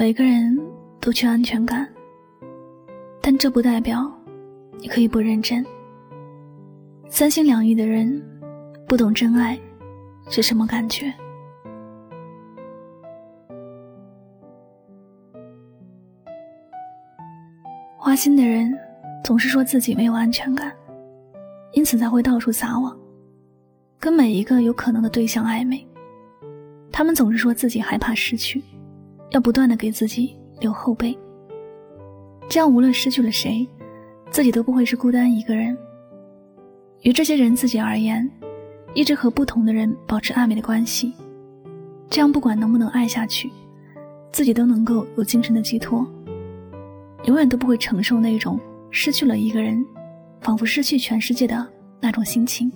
每个人都缺安全感，但这不代表你可以不认真。三心两意的人不懂真爱是什么感觉。花心的人总是说自己没有安全感，因此才会到处撒网，跟每一个有可能的对象暧昧。他们总是说自己害怕失去。要不断的给自己留后背，这样无论失去了谁，自己都不会是孤单一个人。与这些人自己而言，一直和不同的人保持暧昧的关系，这样不管能不能爱下去，自己都能够有精神的寄托，永远都不会承受那种失去了一个人，仿佛失去全世界的那种心情。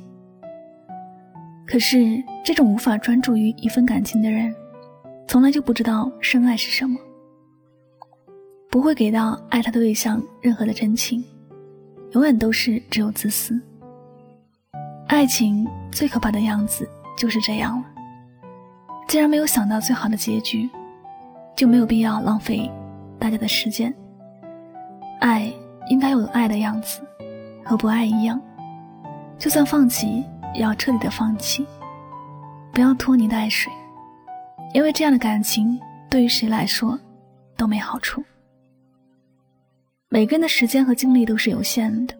可是，这种无法专注于一份感情的人。从来就不知道深爱是什么，不会给到爱他的对象任何的真情，永远都是只有自私。爱情最可怕的样子就是这样了。既然没有想到最好的结局，就没有必要浪费大家的时间。爱应该有爱的样子，和不爱一样，就算放弃也要彻底的放弃，不要拖泥带水。因为这样的感情对于谁来说都没好处。每个人的时间和精力都是有限的，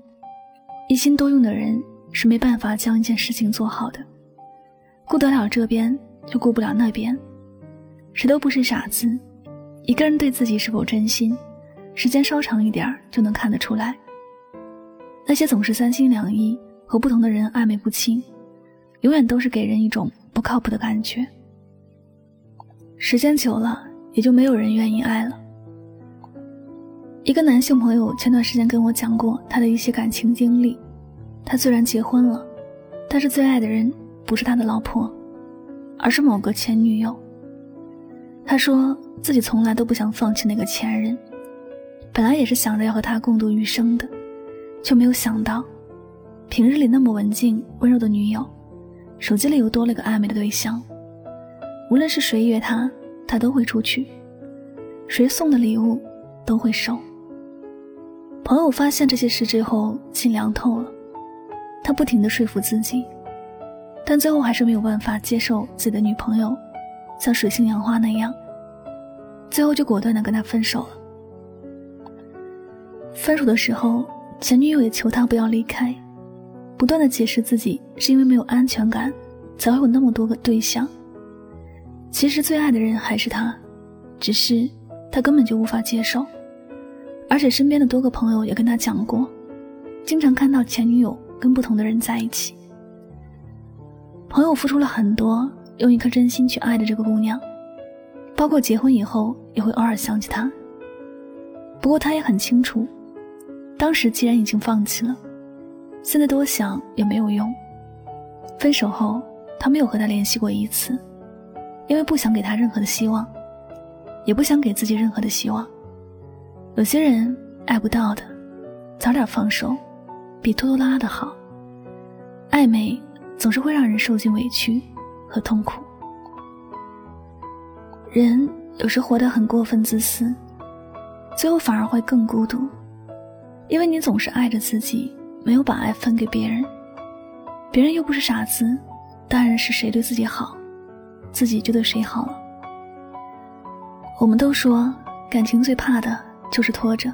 一心多用的人是没办法将一件事情做好的，顾得了这边就顾不了那边。谁都不是傻子，一个人对自己是否真心，时间稍长一点就能看得出来。那些总是三心两意和不同的人暧昧不清，永远都是给人一种不靠谱的感觉。时间久了，也就没有人愿意爱了。一个男性朋友前段时间跟我讲过他的一些感情经历。他虽然结婚了，但是最爱的人不是他的老婆，而是某个前女友。他说自己从来都不想放弃那个前任，本来也是想着要和他共度余生的，却没有想到，平日里那么文静温柔的女友，手机里又多了个暧昧的对象。无论是谁约他，他都会出去；谁送的礼物，都会收。朋友发现这些事之后，心凉透了。他不停的说服自己，但最后还是没有办法接受自己的女朋友像水性杨花那样，最后就果断的跟他分手了。分手的时候，前女友也求他不要离开，不断的解释自己是因为没有安全感，才会有那么多个对象。其实最爱的人还是他，只是他根本就无法接受，而且身边的多个朋友也跟他讲过，经常看到前女友跟不同的人在一起。朋友付出了很多，用一颗真心去爱的这个姑娘，包括结婚以后也会偶尔想起她。不过他也很清楚，当时既然已经放弃了，现在多想也没有用。分手后，他没有和他联系过一次。因为不想给他任何的希望，也不想给自己任何的希望。有些人爱不到的，早点放手，比拖拖拉拉的好。暧昧总是会让人受尽委屈和痛苦。人有时活得很过分自私，最后反而会更孤独，因为你总是爱着自己，没有把爱分给别人。别人又不是傻子，当然是谁对自己好。自己就对谁好了。我们都说，感情最怕的就是拖着，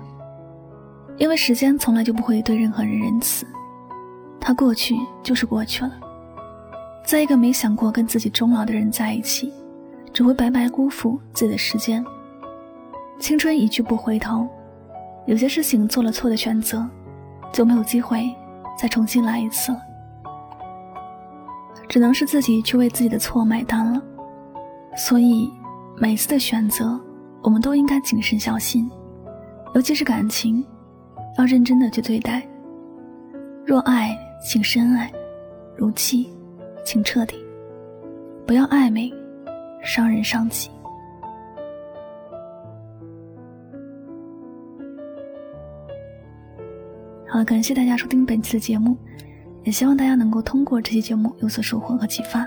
因为时间从来就不会对任何人仁慈，它过去就是过去了。在一个没想过跟自己终老的人在一起，只会白白辜负自己的时间。青春一去不回头，有些事情做了错的选择，就没有机会再重新来一次了。只能是自己去为自己的错买单了，所以每次的选择，我们都应该谨慎小心，尤其是感情，要认真的去对待。若爱，请深爱；如弃，请彻底。不要暧昧，伤人伤己。好，感谢大家收听本期的节目。也希望大家能够通过这期节目有所收获和启发。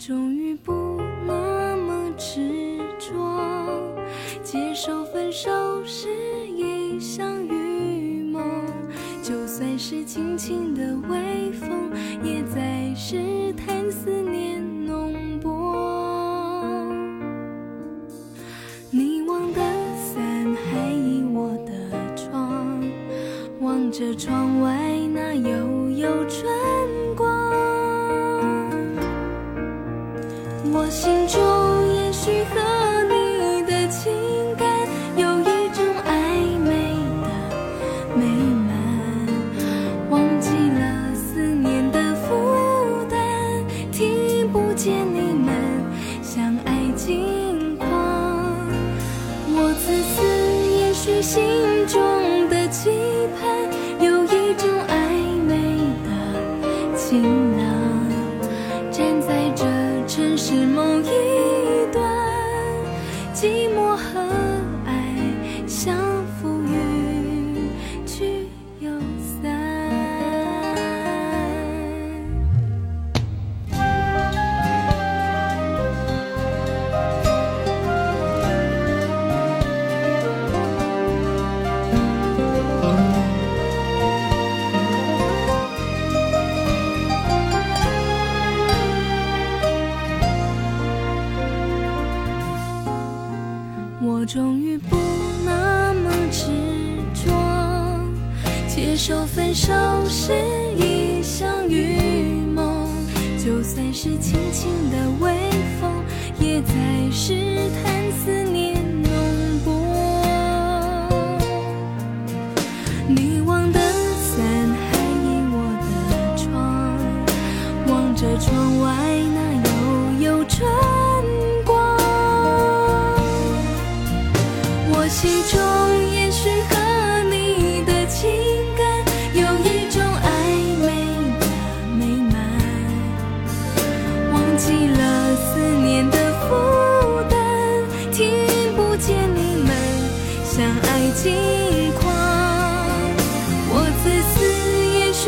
终于不那么执着，接受分手是一场预谋，就算是轻轻的微风，也在试探思念浓薄。你忘的伞还倚我的窗，望着窗外那悠悠春我心中也许和你的情感有一种暧昧的美满，忘记了思念的负担，听不见你们相爱近况。我自私，也许心中的期盼有受分手是一场预谋，就算是轻轻的微风，也在试探思念浓薄。你忘的伞还倚我的窗，望着窗外那悠悠春光。我心中爱轻狂。我自私，也许